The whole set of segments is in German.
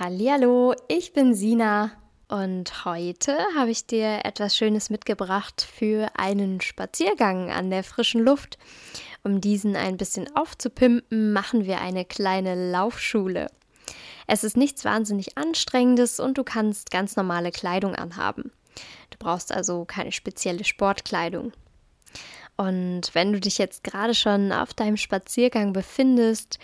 Hallo, ich bin Sina und heute habe ich dir etwas Schönes mitgebracht für einen Spaziergang an der frischen Luft. Um diesen ein bisschen aufzupimpen, machen wir eine kleine Laufschule. Es ist nichts wahnsinnig Anstrengendes und du kannst ganz normale Kleidung anhaben. Du brauchst also keine spezielle Sportkleidung. Und wenn du dich jetzt gerade schon auf deinem Spaziergang befindest,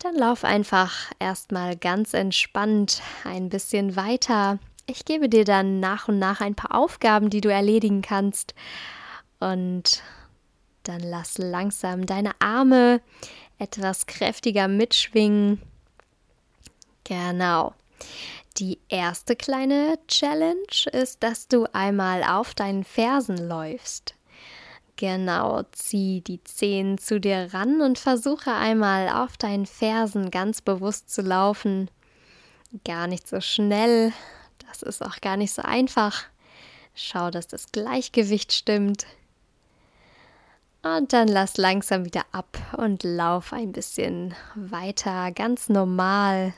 dann lauf einfach erstmal ganz entspannt ein bisschen weiter. Ich gebe dir dann nach und nach ein paar Aufgaben, die du erledigen kannst. Und dann lass langsam deine Arme etwas kräftiger mitschwingen. Genau. Die erste kleine Challenge ist, dass du einmal auf deinen Fersen läufst. Genau, zieh die Zehen zu dir ran und versuche einmal auf deinen Fersen ganz bewusst zu laufen. Gar nicht so schnell, das ist auch gar nicht so einfach. Schau, dass das Gleichgewicht stimmt. Und dann lass langsam wieder ab und lauf ein bisschen weiter, ganz normal.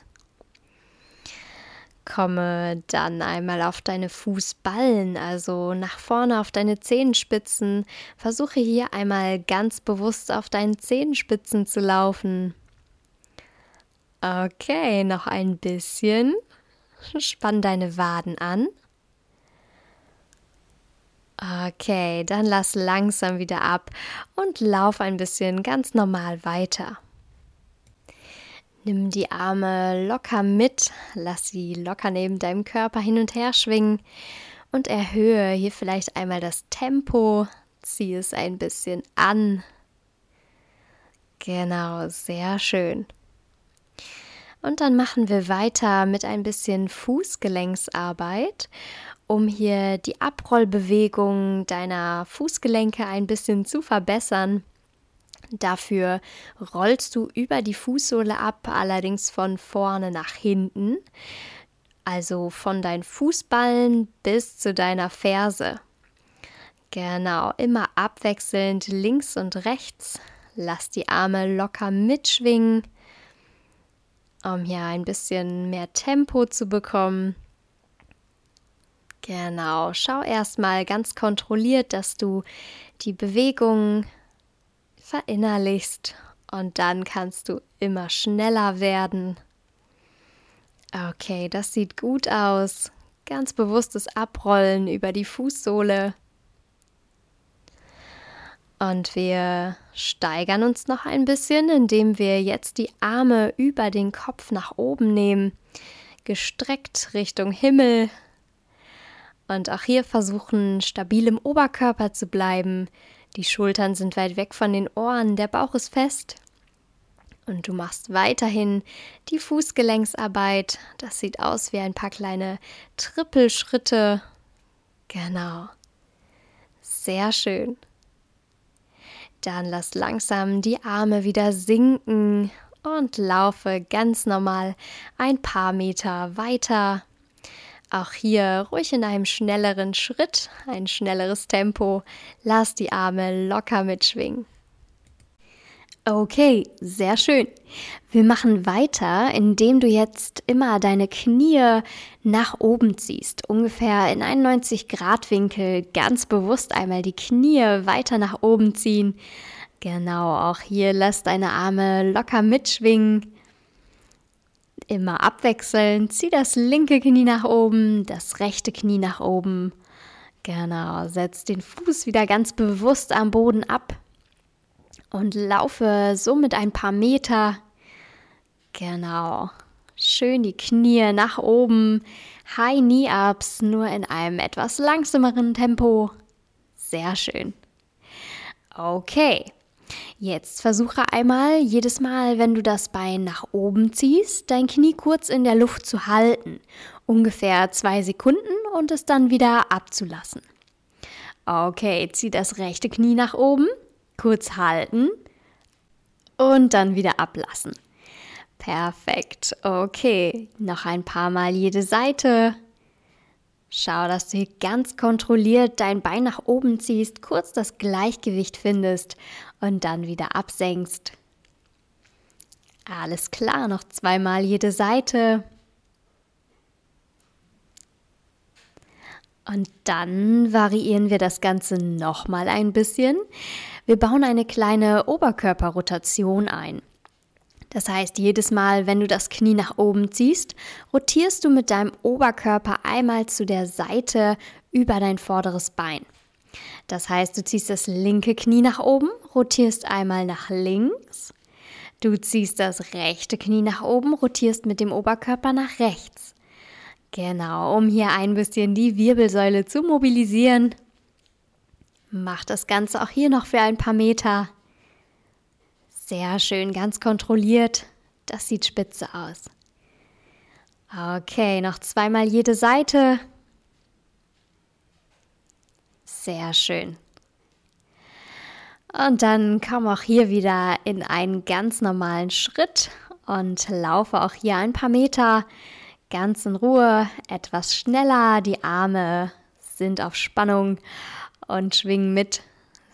Komme dann einmal auf deine Fußballen, also nach vorne auf deine Zehenspitzen. Versuche hier einmal ganz bewusst auf deinen Zehenspitzen zu laufen. Okay, noch ein bisschen. Spann deine Waden an. Okay, dann lass langsam wieder ab und lauf ein bisschen ganz normal weiter. Nimm die Arme locker mit, lass sie locker neben deinem Körper hin und her schwingen und erhöhe hier vielleicht einmal das Tempo, zieh es ein bisschen an. Genau, sehr schön. Und dann machen wir weiter mit ein bisschen Fußgelenksarbeit, um hier die Abrollbewegung deiner Fußgelenke ein bisschen zu verbessern. Dafür rollst du über die Fußsohle ab, allerdings von vorne nach hinten, also von deinen Fußballen bis zu deiner Ferse. Genau, immer abwechselnd links und rechts. Lass die Arme locker mitschwingen, um hier ein bisschen mehr Tempo zu bekommen. Genau, schau erstmal ganz kontrolliert, dass du die Bewegung verinnerlichst und dann kannst du immer schneller werden. Okay, das sieht gut aus. Ganz bewusstes Abrollen über die Fußsohle. Und wir steigern uns noch ein bisschen, indem wir jetzt die Arme über den Kopf nach oben nehmen, gestreckt Richtung Himmel. Und auch hier versuchen, stabil im Oberkörper zu bleiben, die Schultern sind weit weg von den Ohren, der Bauch ist fest. Und du machst weiterhin die Fußgelenksarbeit. Das sieht aus wie ein paar kleine Trippelschritte. Genau. Sehr schön. Dann lass langsam die Arme wieder sinken und laufe ganz normal ein paar Meter weiter auch hier ruhig in einem schnelleren Schritt, ein schnelleres Tempo. Lass die Arme locker mitschwingen. Okay, sehr schön. Wir machen weiter, indem du jetzt immer deine Knie nach oben ziehst. Ungefähr in 91 Grad Winkel ganz bewusst einmal die Knie weiter nach oben ziehen. Genau, auch hier lass deine Arme locker mitschwingen. Immer abwechselnd. Zieh das linke Knie nach oben, das rechte Knie nach oben. Genau, setz den Fuß wieder ganz bewusst am Boden ab und laufe somit ein paar Meter. Genau. Schön die Knie nach oben. High Knee Ups, nur in einem etwas langsameren Tempo. Sehr schön. Okay. Jetzt versuche einmal, jedes Mal, wenn du das Bein nach oben ziehst, dein Knie kurz in der Luft zu halten. Ungefähr zwei Sekunden und es dann wieder abzulassen. Okay, zieh das rechte Knie nach oben, kurz halten und dann wieder ablassen. Perfekt. Okay, noch ein paar Mal jede Seite. Schau, dass du hier ganz kontrolliert dein Bein nach oben ziehst, kurz das Gleichgewicht findest und dann wieder absenkst. Alles klar, noch zweimal jede Seite. Und dann variieren wir das Ganze nochmal ein bisschen. Wir bauen eine kleine Oberkörperrotation ein. Das heißt, jedes Mal, wenn du das Knie nach oben ziehst, rotierst du mit deinem Oberkörper einmal zu der Seite über dein vorderes Bein. Das heißt, du ziehst das linke Knie nach oben, rotierst einmal nach links. Du ziehst das rechte Knie nach oben, rotierst mit dem Oberkörper nach rechts. Genau, um hier ein bisschen die Wirbelsäule zu mobilisieren. Mach das Ganze auch hier noch für ein paar Meter. Sehr schön, ganz kontrolliert. Das sieht spitze aus. Okay, noch zweimal jede Seite. Sehr schön. Und dann komm auch hier wieder in einen ganz normalen Schritt und laufe auch hier ein paar Meter ganz in Ruhe, etwas schneller. Die Arme sind auf Spannung und schwingen mit.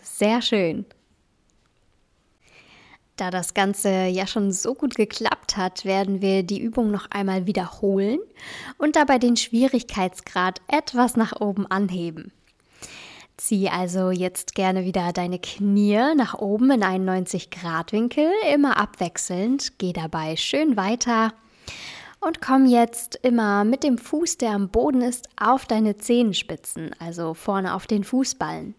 Sehr schön. Da das Ganze ja schon so gut geklappt hat, werden wir die Übung noch einmal wiederholen und dabei den Schwierigkeitsgrad etwas nach oben anheben. Zieh also jetzt gerne wieder deine Knie nach oben in einen 90-Grad-Winkel, immer abwechselnd. Geh dabei schön weiter und komm jetzt immer mit dem Fuß, der am Boden ist, auf deine Zehenspitzen, also vorne auf den Fußballen.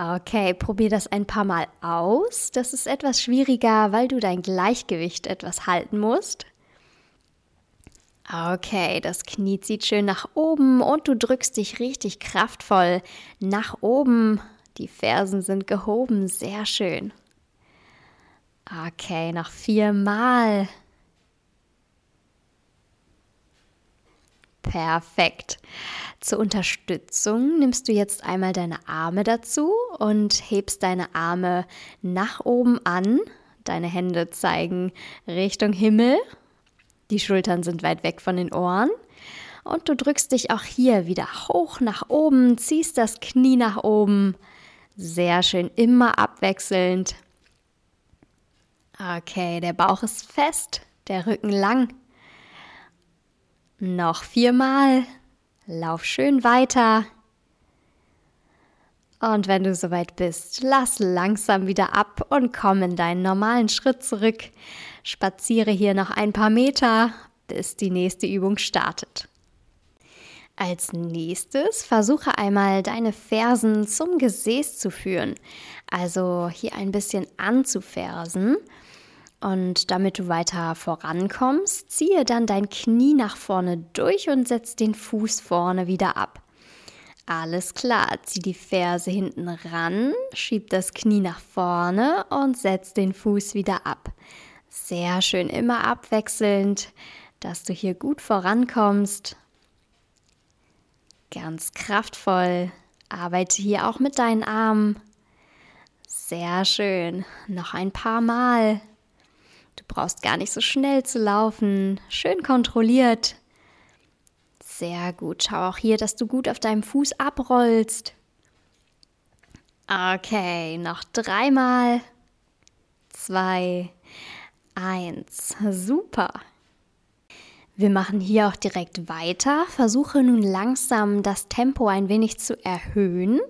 Okay, probier das ein paar Mal aus. Das ist etwas schwieriger, weil du dein Gleichgewicht etwas halten musst. Okay, das Knie zieht schön nach oben und du drückst dich richtig kraftvoll nach oben. Die Fersen sind gehoben, sehr schön. Okay, noch viermal. Perfekt. Zur Unterstützung nimmst du jetzt einmal deine Arme dazu und hebst deine Arme nach oben an. Deine Hände zeigen Richtung Himmel. Die Schultern sind weit weg von den Ohren. Und du drückst dich auch hier wieder hoch nach oben, ziehst das Knie nach oben. Sehr schön, immer abwechselnd. Okay, der Bauch ist fest, der Rücken lang. Noch viermal. Lauf schön weiter. Und wenn du soweit bist, lass langsam wieder ab und komm in deinen normalen Schritt zurück. Spaziere hier noch ein paar Meter, bis die nächste Übung startet. Als nächstes versuche einmal deine Fersen zum Gesäß zu führen, also hier ein bisschen anzufersen und damit du weiter vorankommst, ziehe dann dein Knie nach vorne durch und setz den Fuß vorne wieder ab. Alles klar, zieh die Ferse hinten ran, schieb das Knie nach vorne und setz den Fuß wieder ab. Sehr schön, immer abwechselnd, dass du hier gut vorankommst. Ganz kraftvoll. Arbeite hier auch mit deinen Armen. Sehr schön. Noch ein paar Mal. Brauchst gar nicht so schnell zu laufen. Schön kontrolliert. Sehr gut. Schau auch hier, dass du gut auf deinem Fuß abrollst. Okay, noch dreimal. Zwei, eins. Super. Wir machen hier auch direkt weiter. Versuche nun langsam das Tempo ein wenig zu erhöhen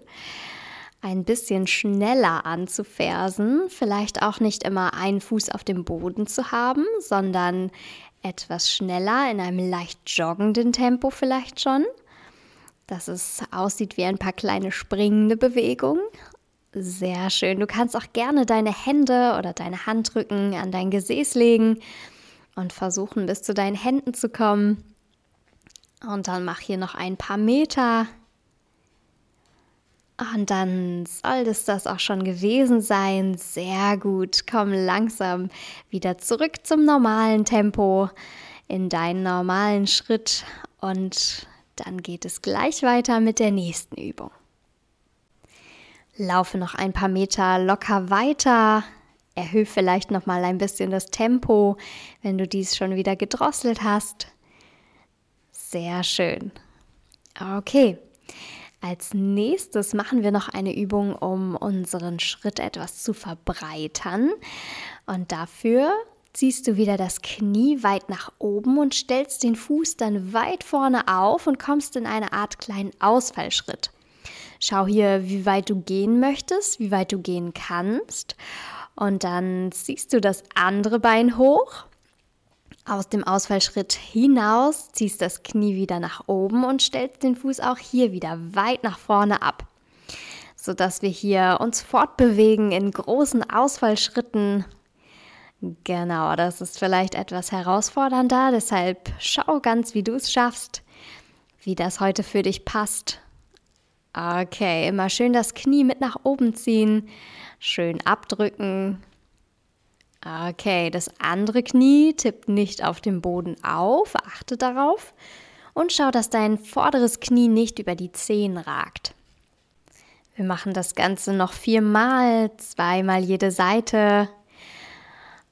ein bisschen schneller anzufersen, vielleicht auch nicht immer einen Fuß auf dem Boden zu haben, sondern etwas schneller in einem leicht joggenden Tempo vielleicht schon, dass es aussieht wie ein paar kleine springende Bewegungen. Sehr schön. Du kannst auch gerne deine Hände oder deine Handrücken an dein Gesäß legen und versuchen, bis zu deinen Händen zu kommen. Und dann mach hier noch ein paar Meter und dann soll es das auch schon gewesen sein. Sehr gut. Komm langsam wieder zurück zum normalen Tempo, in deinen normalen Schritt. Und dann geht es gleich weiter mit der nächsten Übung. Laufe noch ein paar Meter locker weiter. Erhöhe vielleicht noch mal ein bisschen das Tempo, wenn du dies schon wieder gedrosselt hast. Sehr schön. Okay. Als nächstes machen wir noch eine Übung, um unseren Schritt etwas zu verbreitern. Und dafür ziehst du wieder das Knie weit nach oben und stellst den Fuß dann weit vorne auf und kommst in eine Art kleinen Ausfallschritt. Schau hier, wie weit du gehen möchtest, wie weit du gehen kannst. Und dann ziehst du das andere Bein hoch. Aus dem Ausfallschritt hinaus ziehst das Knie wieder nach oben und stellst den Fuß auch hier wieder weit nach vorne ab, sodass wir hier uns fortbewegen in großen Ausfallschritten. Genau, das ist vielleicht etwas herausfordernder, deshalb schau ganz, wie du es schaffst, wie das heute für dich passt. Okay, immer schön das Knie mit nach oben ziehen, schön abdrücken. Okay, das andere Knie tippt nicht auf dem Boden auf, achte darauf und schau, dass dein vorderes Knie nicht über die Zehen ragt. Wir machen das Ganze noch viermal, zweimal jede Seite.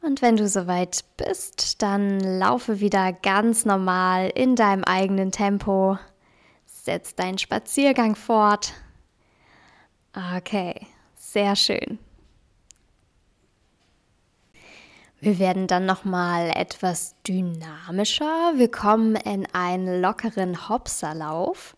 Und wenn du soweit bist, dann laufe wieder ganz normal in deinem eigenen Tempo setz deinen Spaziergang fort. Okay, sehr schön. Wir werden dann noch mal etwas dynamischer. Wir kommen in einen lockeren Hopserlauf.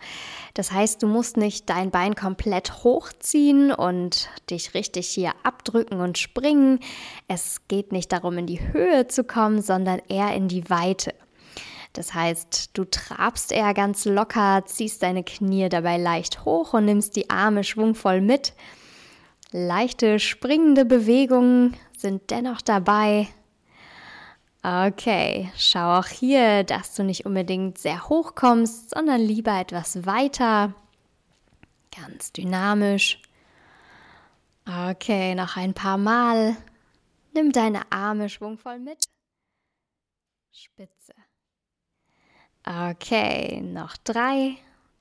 Das heißt, du musst nicht dein Bein komplett hochziehen und dich richtig hier abdrücken und springen. Es geht nicht darum, in die Höhe zu kommen, sondern eher in die Weite. Das heißt, du trabst eher ganz locker, ziehst deine Knie dabei leicht hoch und nimmst die Arme schwungvoll mit. Leichte springende Bewegungen sind dennoch dabei. Okay, schau auch hier, dass du nicht unbedingt sehr hoch kommst, sondern lieber etwas weiter. Ganz dynamisch. Okay, noch ein paar Mal. Nimm deine Arme schwungvoll mit. Spitze. Okay, noch drei,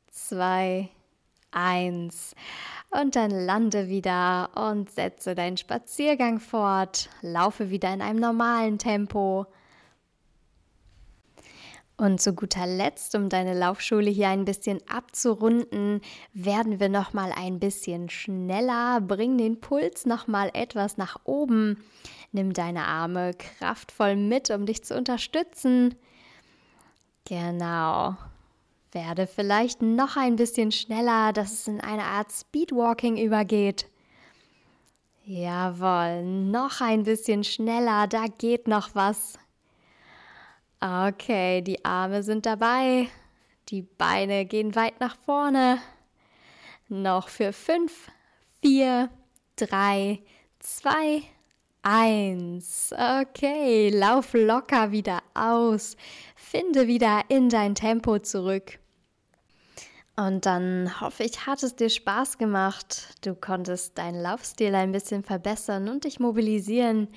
zwei, eins. Und dann lande wieder und setze deinen Spaziergang fort. Laufe wieder in einem normalen Tempo. Und zu guter Letzt, um deine Laufschule hier ein bisschen abzurunden, werden wir noch mal ein bisschen schneller. Bring den Puls noch mal etwas nach oben. Nimm deine Arme kraftvoll mit, um dich zu unterstützen. Genau. Werde vielleicht noch ein bisschen schneller, dass es in eine Art Speedwalking übergeht. Jawohl, noch ein bisschen schneller, da geht noch was. Okay, die Arme sind dabei, die Beine gehen weit nach vorne. Noch für fünf, vier, drei, zwei, eins. Okay, lauf locker wieder aus. Finde wieder in dein Tempo zurück. Und dann hoffe ich, hat es dir Spaß gemacht. Du konntest deinen Laufstil ein bisschen verbessern und dich mobilisieren.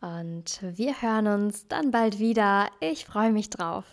Und wir hören uns dann bald wieder. Ich freue mich drauf.